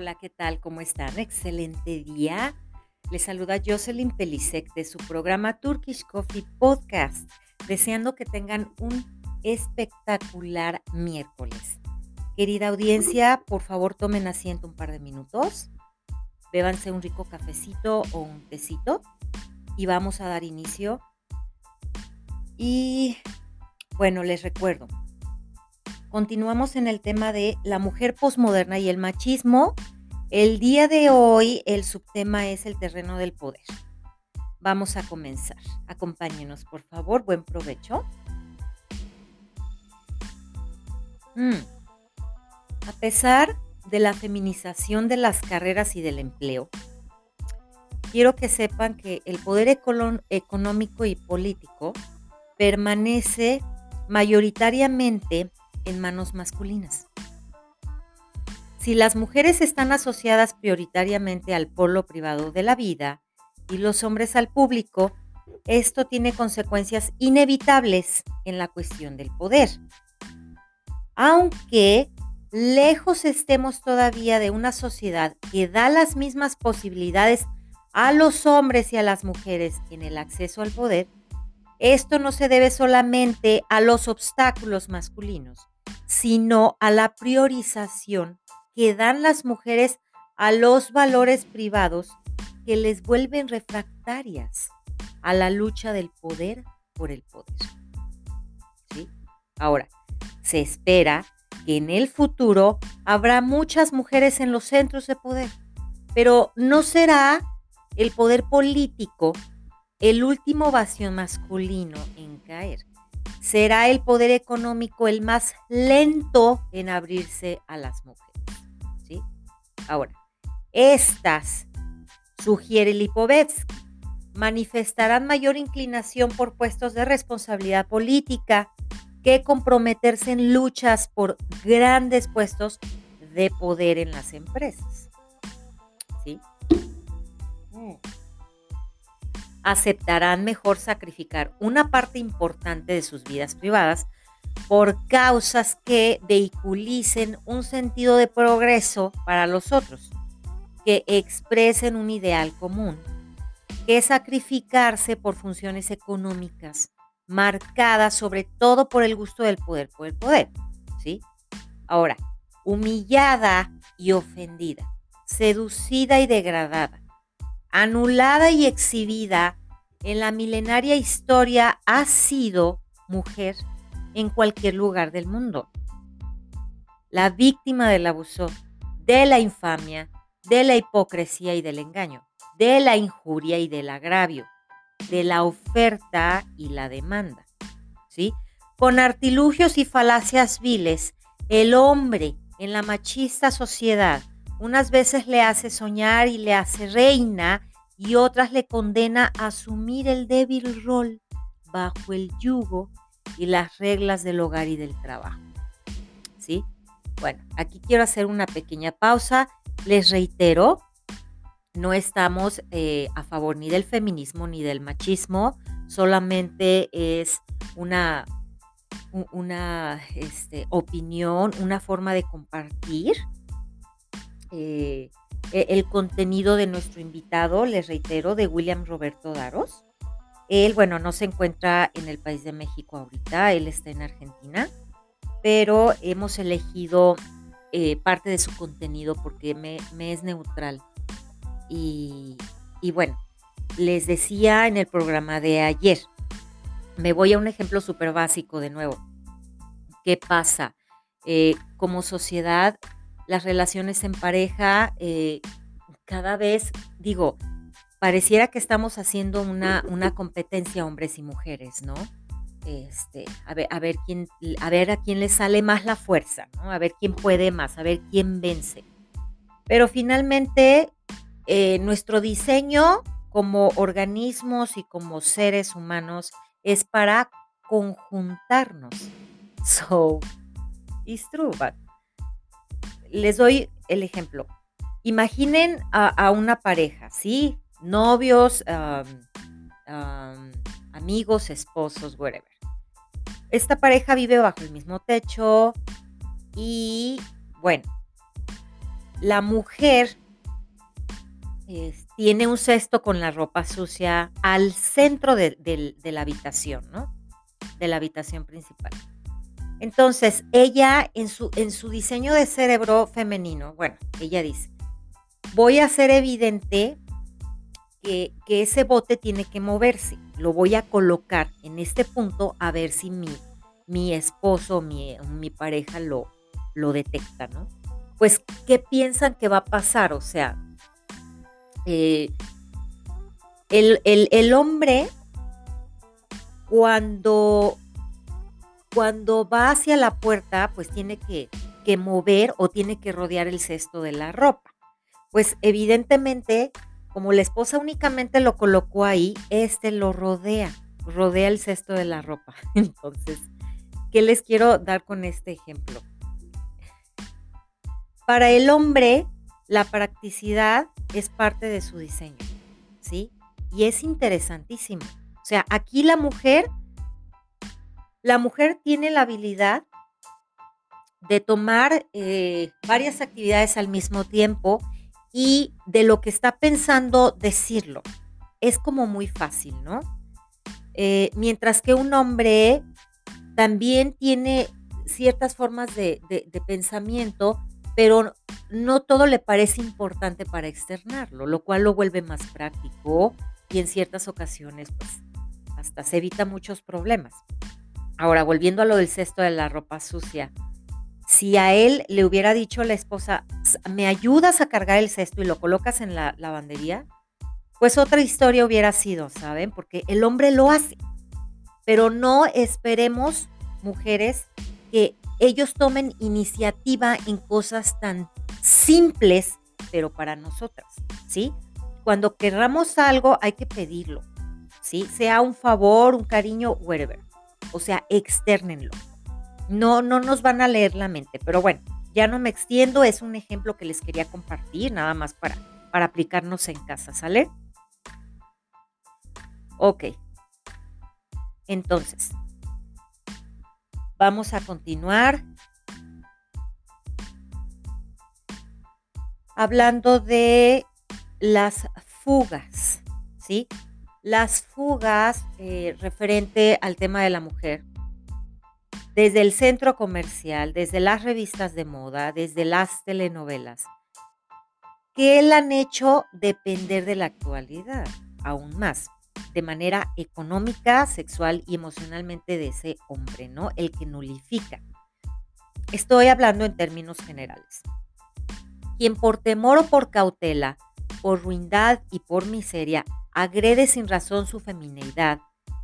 Hola, ¿qué tal? ¿Cómo están? Excelente día. Les saluda Jocelyn Pelisek de su programa Turkish Coffee Podcast, deseando que tengan un espectacular miércoles. Querida audiencia, por favor tomen asiento un par de minutos, bébanse un rico cafecito o un tecito y vamos a dar inicio. Y bueno, les recuerdo, continuamos en el tema de la mujer posmoderna y el machismo. El día de hoy el subtema es el terreno del poder. Vamos a comenzar. Acompáñenos, por favor. Buen provecho. Mm. A pesar de la feminización de las carreras y del empleo, quiero que sepan que el poder económico y político permanece mayoritariamente en manos masculinas. Si las mujeres están asociadas prioritariamente al polo privado de la vida y los hombres al público, esto tiene consecuencias inevitables en la cuestión del poder. Aunque lejos estemos todavía de una sociedad que da las mismas posibilidades a los hombres y a las mujeres en el acceso al poder, esto no se debe solamente a los obstáculos masculinos, sino a la priorización que dan las mujeres a los valores privados que les vuelven refractarias a la lucha del poder por el poder. Ahora, se espera que en el futuro habrá muchas mujeres en los centros de poder, pero no será el poder político el último vacío masculino en caer será el poder económico el más lento en abrirse a las mujeres. ¿sí? Ahora, estas, sugiere Lipovetsky, manifestarán mayor inclinación por puestos de responsabilidad política que comprometerse en luchas por grandes puestos de poder en las empresas. ¿Sí? Mm aceptarán mejor sacrificar una parte importante de sus vidas privadas por causas que vehiculicen un sentido de progreso para los otros, que expresen un ideal común, que sacrificarse por funciones económicas marcadas sobre todo por el gusto del poder, por el poder, ¿sí? Ahora, humillada y ofendida, seducida y degradada, anulada y exhibida en la milenaria historia ha sido mujer en cualquier lugar del mundo. La víctima del abuso, de la infamia, de la hipocresía y del engaño, de la injuria y del agravio, de la oferta y la demanda. ¿Sí? Con artilugios y falacias viles, el hombre en la machista sociedad unas veces le hace soñar y le hace reina y otras le condena a asumir el débil rol bajo el yugo y las reglas del hogar y del trabajo. ¿Sí? Bueno, aquí quiero hacer una pequeña pausa. Les reitero, no estamos eh, a favor ni del feminismo ni del machismo, solamente es una, una este, opinión, una forma de compartir eh, e, el contenido de nuestro invitado, les reitero, de William Roberto Daros. Él, bueno, no se encuentra en el país de México ahorita, él está en Argentina, pero hemos elegido eh, parte de su contenido porque me, es neutral. Y, bueno, les decía en el programa de ayer, me voy a un ejemplo súper básico de nuevo. ¿Qué pasa? Eh, como sociedad las relaciones en pareja, eh, cada vez, digo, pareciera que estamos haciendo una, una competencia hombres y mujeres, ¿no? Este, a ver, a ver quién, a ver a quién le sale más la fuerza, ¿no? A ver quién puede más, a ver quién vence. Pero finalmente, eh, nuestro diseño como organismos y como seres humanos es para conjuntarnos. So, it's true, but les doy el ejemplo. Imaginen a, una pareja, ¿sí? Novios, amigos, esposos, whatever. Esta pareja vive bajo el mismo techo y, bueno, la mujer tiene un cesto con la ropa sucia al centro de, de la habitación, ¿no? De la habitación principal. Entonces, ella en su, en su diseño de cerebro femenino, bueno, ella dice, voy a hacer evidente que, ese bote tiene que moverse. Lo voy a colocar en este punto a ver si mi, mi esposo, mi, mi pareja lo, lo detecta, ¿no? Pues, ¿qué piensan que va a pasar? O sea, eh, el, hombre, cuando, cuando va hacia la puerta, pues tiene que, mover o tiene que rodear el cesto de la ropa. Pues evidentemente como la esposa únicamente lo colocó ahí, este lo rodea, rodea el cesto de la ropa. Entonces, ¿qué les quiero dar con este ejemplo? Para el hombre, la practicidad es parte de su diseño, ¿sí? Y es interesantísimo. O sea, aquí la mujer, la mujer tiene la habilidad de tomar eh, varias actividades al mismo tiempo y de lo que está pensando decirlo. Es como muy fácil, ¿no? Eh, mientras que un hombre también tiene ciertas formas de, pensamiento, pero no todo le parece importante para externarlo, lo cual lo vuelve más práctico y en ciertas ocasiones pues hasta se evita muchos problemas. Ahora, volviendo a lo del cesto de la ropa sucia, si a él le hubiera dicho la esposa, ¿me ayudas a cargar el cesto y lo colocas en la lavandería? Pues otra historia hubiera sido, ¿saben? Porque el hombre lo hace. Pero no esperemos, mujeres, que ellos tomen iniciativa en cosas tan simples, pero para nosotras, ¿sí? Cuando querramos algo hay que pedirlo, ¿sí? Sea un favor, un cariño, whatever. O sea, externenlo. No, no nos van a leer la mente, pero bueno, ya no me extiendo, es un ejemplo que les quería compartir, nada más para, para aplicarnos en casa, ¿sale? Ok. Entonces, vamos a continuar hablando de las fugas, ¿sí? Las fugas eh, referente al tema de la mujer desde el centro comercial, desde las revistas de moda, desde las telenovelas, que la han hecho depender de la actualidad, aún más, de manera económica, sexual y emocionalmente de ese hombre, ¿no? El que nulifica. Estoy hablando en términos generales. Quien por temor o por cautela, por ruindad y por miseria, agrede sin razón su femineidad,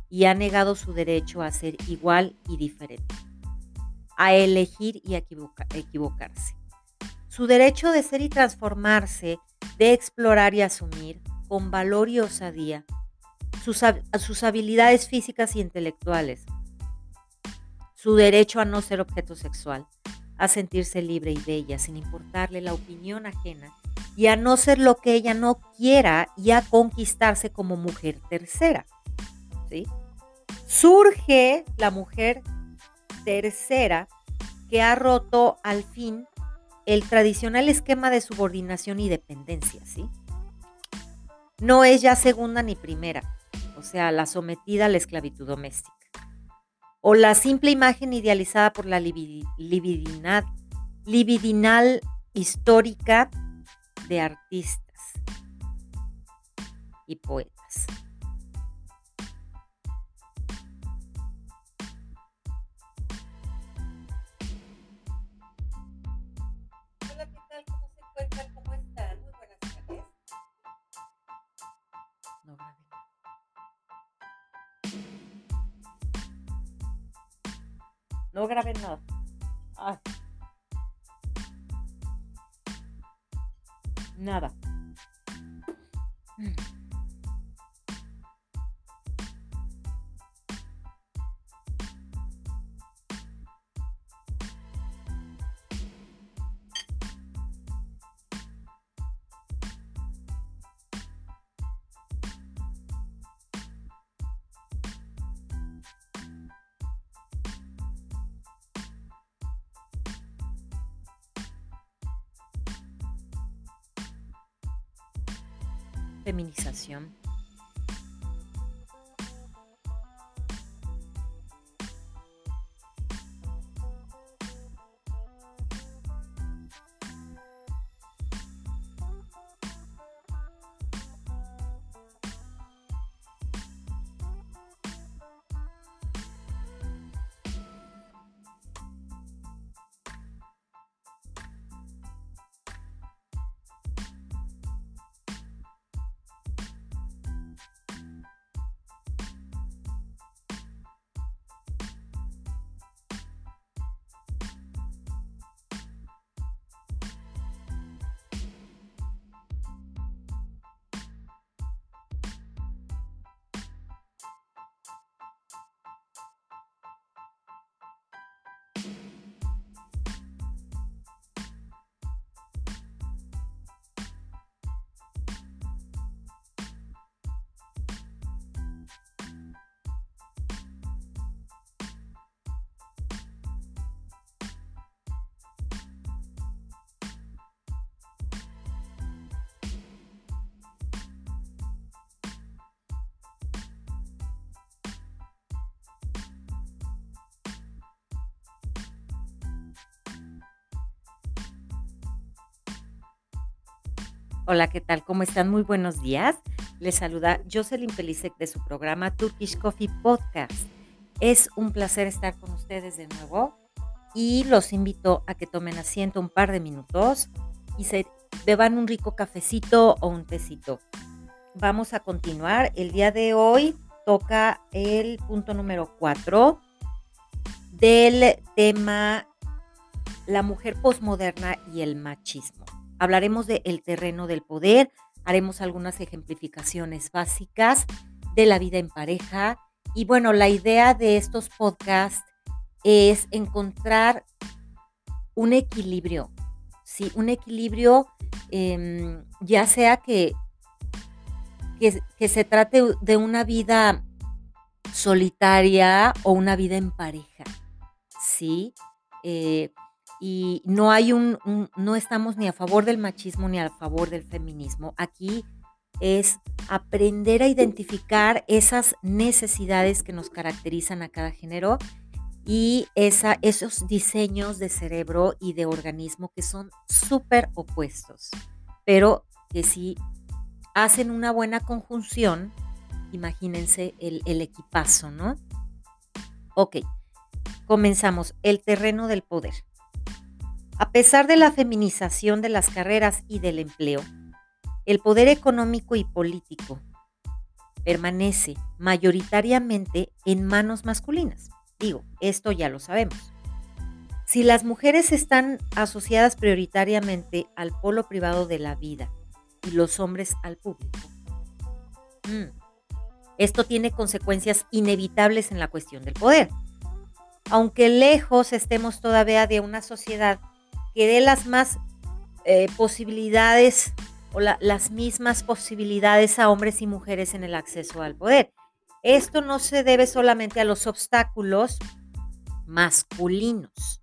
y ha negado su derecho a ser igual y diferente, a elegir y a equivocarse. Su derecho de ser y transformarse, de explorar y asumir con valor y osadía sus, sus habilidades físicas y intelectuales, su derecho a no ser objeto sexual, a sentirse libre y bella sin importarle la opinión ajena y a no ser lo que ella no quiera y a conquistarse como mujer tercera. Surge la mujer tercera que ha roto al fin el tradicional esquema de subordinación y dependencia, ¿sí? No es ya segunda ni primera, o sea, la sometida a la esclavitud doméstica. O la simple imagen idealizada por la libidinal histórica de artistas y poetas. Feminización. Hola, ¿qué tal? ¿Cómo están? Muy buenos días. Les saluda Jocelyn Pelisek de su programa Turkish Coffee Podcast. Es un placer estar con ustedes de nuevo y los invito a que tomen asiento un par de minutos y se beban un rico cafecito o un tecito. Vamos a continuar. El día de hoy toca el punto número 4 del tema la mujer posmoderna y el machismo. Hablaremos del el terreno del poder, haremos algunas ejemplificaciones básicas de la vida en pareja. Y bueno, la idea de estos podcasts es encontrar un equilibrio, ¿sí? Un equilibrio em, ya sea que, que, se trate de una vida solitaria o una vida en pareja, ¿sí? Eh, y no hay un, no estamos ni a favor del machismo ni a favor del feminismo. Aquí es aprender a identificar esas necesidades que nos caracterizan a cada género y esa, esos diseños de cerebro y de organismo que son súper opuestos, pero que si hacen una buena conjunción, imagínense el, el equipazo, ¿no? Ok, comenzamos. El terreno del poder. A pesar de la feminización de las carreras y del empleo, el poder económico y político permanece mayoritariamente en manos masculinas. Digo, esto ya lo sabemos. Si las mujeres están asociadas prioritariamente al polo privado de la vida y los hombres al público, mm, esto tiene consecuencias inevitables en la cuestión del poder. Aunque lejos estemos todavía de una sociedad que dé las más eh, posibilidades o las mismas posibilidades a hombres y mujeres en el acceso al poder. Esto no se debe solamente a los obstáculos masculinos,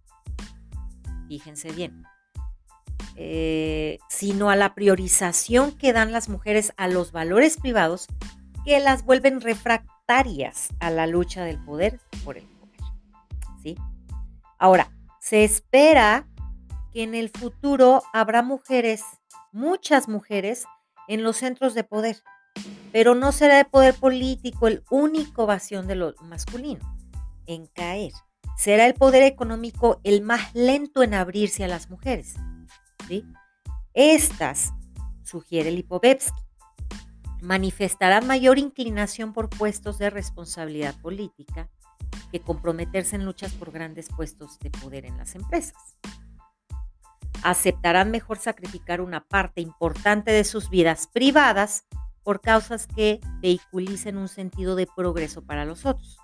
fíjense bien, eh, sino a la priorización que dan las mujeres a los valores privados que las vuelven refractarias a la lucha del poder por el poder. ¿sí? Ahora, se espera que en el futuro habrá mujeres, muchas mujeres, en los centros de poder, pero no será el poder político el único vacío de lo masculino en caer. Será el poder económico el más lento en abrirse a las mujeres. Estas, sugiere Lipovetsky, manifestarán mayor inclinación por puestos de responsabilidad política que comprometerse en luchas por grandes puestos de poder en las empresas aceptarán mejor sacrificar una parte importante de sus vidas privadas por causas que vehiculicen un sentido de progreso para los otros.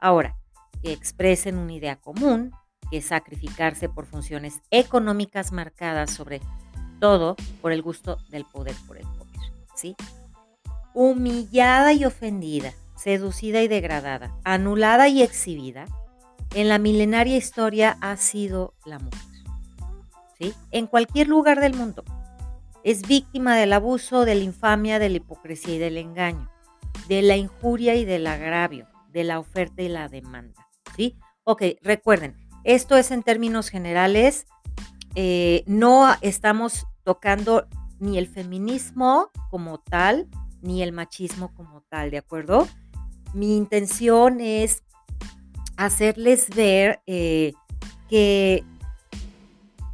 Ahora, que expresen una idea común, que sacrificarse por funciones económicas marcadas sobre todo por el gusto del poder por el poder, ¿sí? Humillada y ofendida, seducida y degradada, anulada y exhibida, en la milenaria historia ha sido la mujer en cualquier lugar del mundo. es víctima del abuso, de la infamia, de la hipocresía y del engaño, de la injuria y del agravio, de la oferta y la demanda. ¿Sí? Ok, recuerden, esto es en términos generales, eh, no estamos tocando ni el feminismo como tal, ni el machismo como tal, ¿de acuerdo? Mi intención es hacerles ver eh, que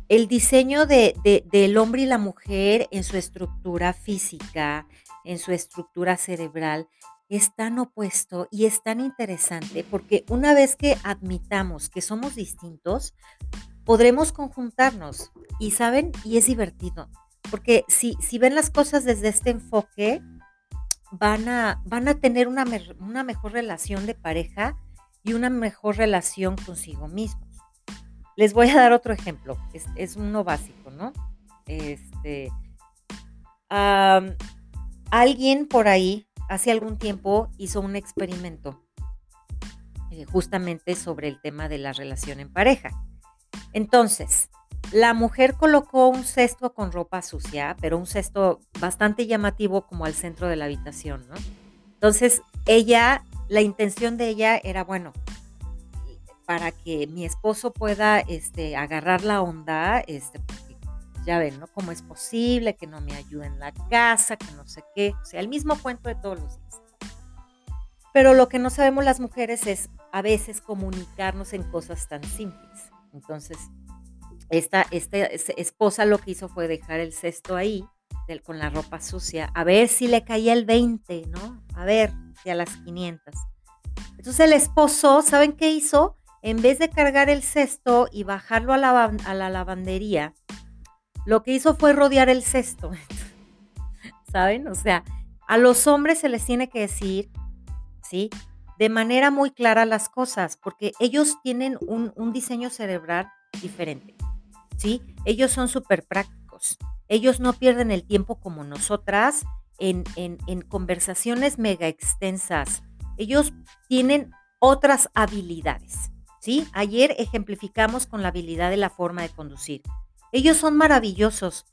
el diseño de, del hombre y la mujer en su estructura física, en su estructura cerebral, es tan opuesto y es tan interesante porque una vez que admitamos que somos distintos, podremos conjuntarnos y saben, y es divertido, porque si, si ven las cosas desde este enfoque, van a, van a tener una, una mejor relación de pareja y una mejor relación consigo mismos. Les voy a dar otro ejemplo, es, uno básico, ¿no? Este, alguien por ahí hace algún tiempo hizo un experimento eh, justamente sobre el tema de la relación en pareja. Entonces, la mujer colocó un cesto con ropa sucia, pero un cesto bastante llamativo como al centro de la habitación, ¿no? Entonces, ella, la intención de ella era, bueno, para que mi esposo pueda este, agarrar la onda, este, ya ven, ¿no? ¿Cómo es posible que no me ayude en la casa, que no sé qué? O sea, el mismo cuento de todos los días. Pero lo que no sabemos las mujeres es a veces comunicarnos en cosas tan simples. Entonces, esta, esta esposa lo que hizo fue dejar el cesto ahí con la ropa sucia, a ver si le caía el 20, ¿no? A ver si a las 500. Entonces el esposo, ¿saben qué hizo? En vez de cargar el cesto y bajarlo a la, a la lavandería, lo que hizo fue rodear el cesto. ¿Saben? O sea, a los hombres se les tiene que decir, ¿sí? De manera muy clara las cosas, porque ellos tienen un, un diseño cerebral diferente. ¿sí? Ellos son súper prácticos. Ellos no pierden el tiempo como nosotras en, en, conversaciones mega extensas. Ellos tienen otras habilidades, Ayer ejemplificamos con la habilidad de la forma de conducir. Ellos son maravillosos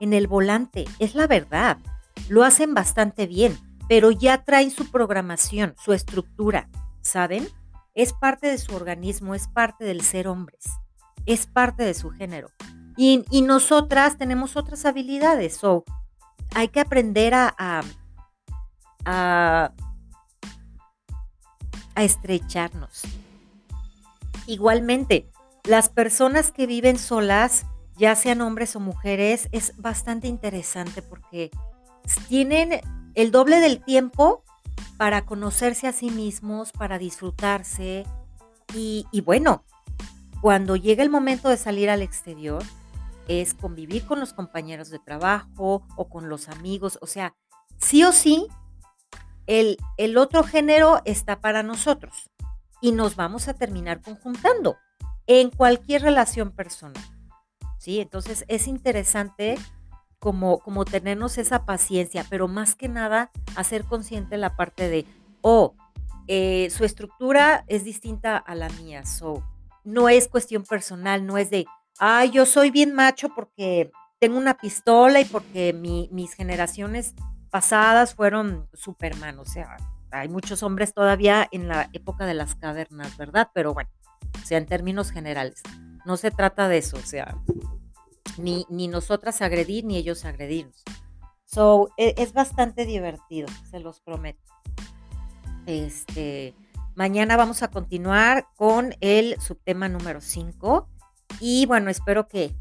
en el volante, es la verdad. Lo hacen bastante bien, pero ya traen su programación, su estructura, ¿saben? Es parte de su organismo, es parte del ser hombres es parte de su género. Y, nosotras tenemos otras habilidades, so hay que aprender a, a, a, estrecharnos. Igualmente, las personas que viven solas, ya sean hombres o mujeres, es bastante interesante porque tienen el doble del tiempo para conocerse a sí mismos, para disfrutarse. Y, bueno, cuando llega el momento de salir al exterior, es convivir con los compañeros de trabajo o con los amigos. O sea, sí o sí, el, el otro género está para nosotros y nos vamos a terminar conjuntando en cualquier relación personal. ¿Sí? Entonces es interesante como, como tenernos esa paciencia, pero más que nada hacer consciente la parte de, oh, eh, su estructura es distinta a la mía, so no es cuestión personal, no es de, ay, yo soy bien macho porque tengo una pistola y porque mis generaciones pasadas fueron Superman, o sea, hay muchos hombres todavía en la época de las cavernas, ¿verdad? Pero bueno, o sea, en términos generales, no se trata de eso, o sea, ni, ni nosotras agredir ni ellos agredirnos. So, e, es bastante divertido, se los prometo. Este, Mañana vamos a continuar con el subtema número 5 y bueno, espero que,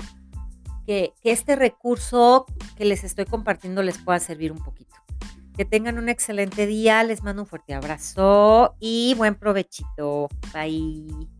que, este recurso que les estoy compartiendo les pueda servir un poquito. Que tengan un excelente día, les mando un fuerte abrazo y buen provechito. Bye.